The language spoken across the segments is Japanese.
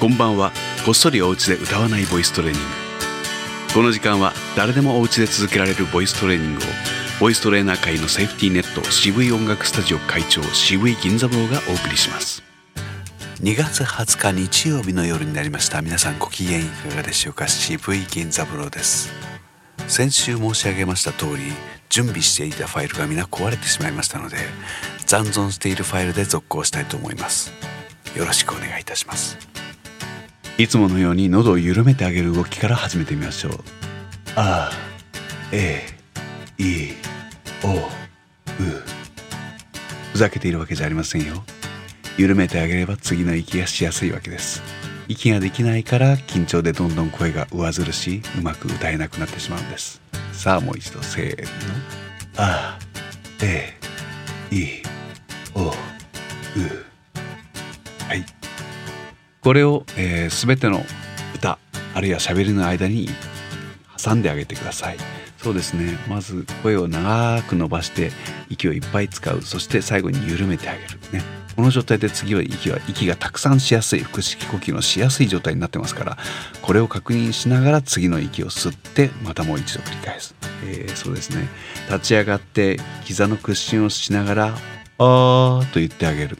こんばんは。こっそりお家で歌わないボイストレーニング。この時間は誰でもお家で続けられるボイストレーニングをボイストレーナー界のセーフティーネット渋い音楽スタジオ会長渋い銀座坊がお送りします。2月20日日曜日の夜になりました。皆さんご機嫌いかがでしょうか？渋い銀座坊です。先週申し上げました通り準備していたファイルが皆壊れてしまいましたので残存しているファイルで続行したいと思います。よろしくお願いいたします。いつものように喉を緩めてあげる動きから始めてみましょう。あえいおう。ふざけているわけじゃありませんよ。緩めてあげれば次の息がしやすいわけです。息ができないから緊張でどんどん声が上ずるしうまく歌えなくなってしまうんです。さあもう一度せーの。あえいおう。はい。これを、えー、全ての歌あるいはしゃべりの間に挟んであげてください。そうですね。まず声を長く伸ばして息をいっぱい使う。そして最後に緩めてあげる。ね。この状態で次は息は息がたくさんしやすい腹式呼吸のしやすい状態になってますからこれを確認しながら次の息を吸ってまたもう一度繰り返す、えー、そうですね。立ち上がって膝の屈伸をしながら「あー」と言ってあげる。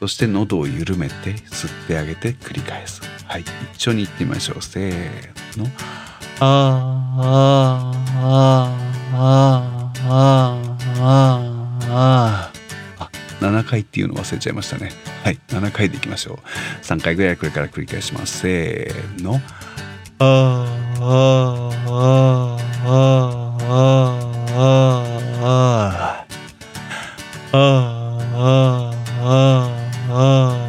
そして喉を緩めて吸ってあげて繰り返す。はい。一緒に言ってみましょう。せーの「あーあーあーあーあー。あー7回っていうの忘れちゃいましたね。はい。7回でいきましょう。3回ぐらいこれから繰り返します。せーの。ああああああああは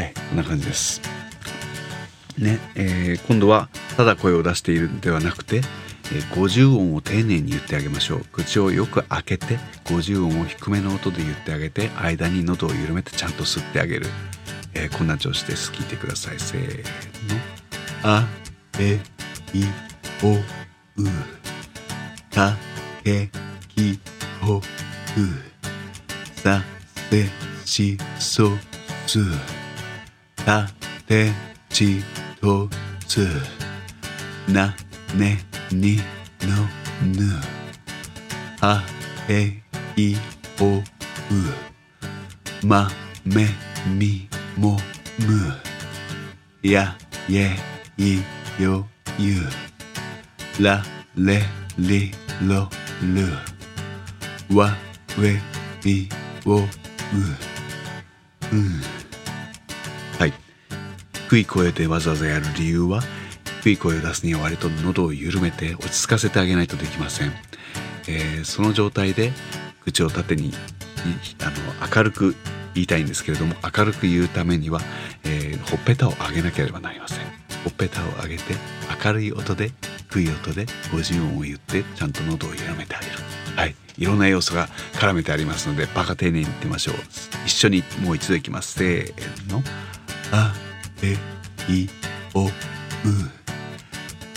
いこんな感じですねえー、今度はただ声を出しているんではなくて、えー、50音を丁寧に言ってあげましょう口をよく開けて50音を低めの音で言ってあげて間に喉を緩めてちゃんと吸ってあげる、えー、こんな調子です聞いてくださいせーのあえいおう。たけきほう。させしそすたてちとつ。なねにのぬ。あえいおう。まめみもむ。やえいよゆられりろるわえいおううんはい低い声でわざわざやる理由は低い声を出すには割と喉を緩めて落ち着かせてあげないとできません、えー、その状態で口を縦にあの明るく言いたいんですけれども明るく言うためには、えー、ほっぺたを上げなければなりませんほっぺたを上げて明るい音で低い音で50音を言ってちゃんと喉を緩めてあげる。はい。いろんな要素が絡めてありますのでバカ丁寧に言ってみましょう。一緒にもう一度いきます。せーの。あえいおう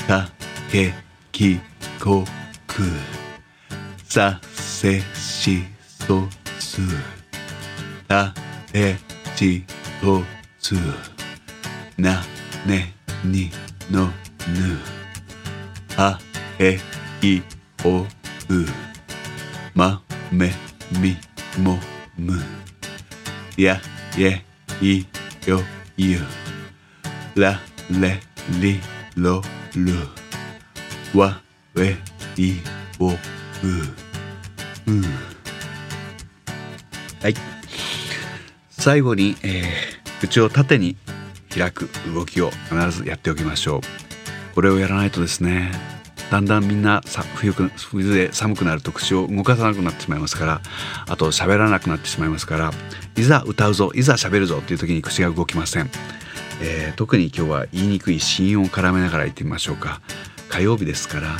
たけきこく。させしそす。たてちとつ。なね。にのぬ。あえいおう。まめみもむ。やえいよゆられりろる。わえいおう。う。んはい。最後に、えー、口を縦に。開く動きを必ずやっておきましょう。これをやらないとですねだんだんみんな冬冬で寒くなると口を動かさなくなってしまいますからあと喋らなくなってしまいますからいざ歌うぞいざ喋るぞっていう時に口が動きません。えー、特に今日は言いにくい子音を絡めながら言ってみましょうか。火曜日ですから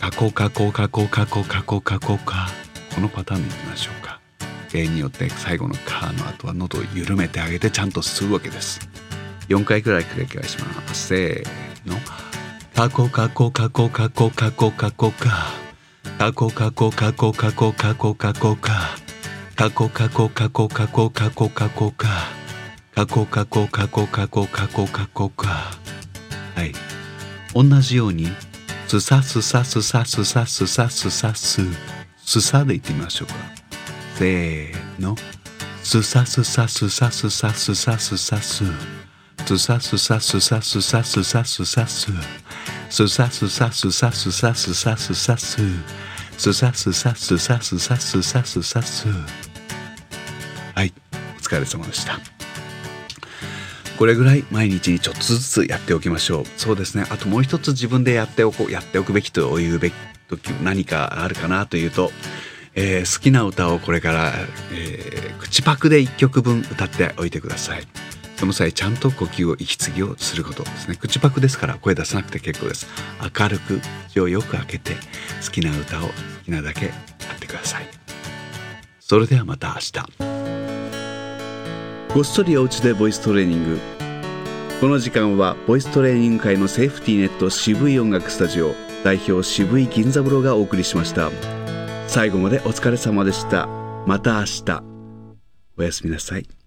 カコカコカコカコカコカコカこのパターンでいきましょうか。例によって最後の「カ」の後は喉を緩めてあげてちゃんと吸うわけです。4回くらい繰り返します。せーの「カコカコカコカコカコカコカ。カコカコカコカコカコカコカカ。コカコカコカコカコカコカ。カコカコカコカコカコカコカはい。同じようにすさすさすさすさすさすさすすさでいってみましょうか。せーの。すさすさすさすさすさすさすすさすさすさすさすさすさすすさすさすさすさすさすさすすさすさすさすさすさすさすはいお疲れ様でしたこれぐらい毎日にちょっとずつやっておきましょうそうですねあともう一つ自分でやっておこうやっておくべきというべき時何かあるかなというと、えー、好きな歌をこれから、えー、口パクで1曲分歌っておいてくださいその際ちゃんと呼吸を息継ぎをすることですね。口パクですから声出さなくて結構です。明るく口をよく開けて好きな歌を好きなだけやってください。それではまた明日。ごっそりお家でボイストレーニング。この時間はボイストレーニング界のセーフティーネット渋い音楽スタジオ代表渋い銀座風呂がお送りしました。最後までお疲れ様でした。また明日。おやすみなさい。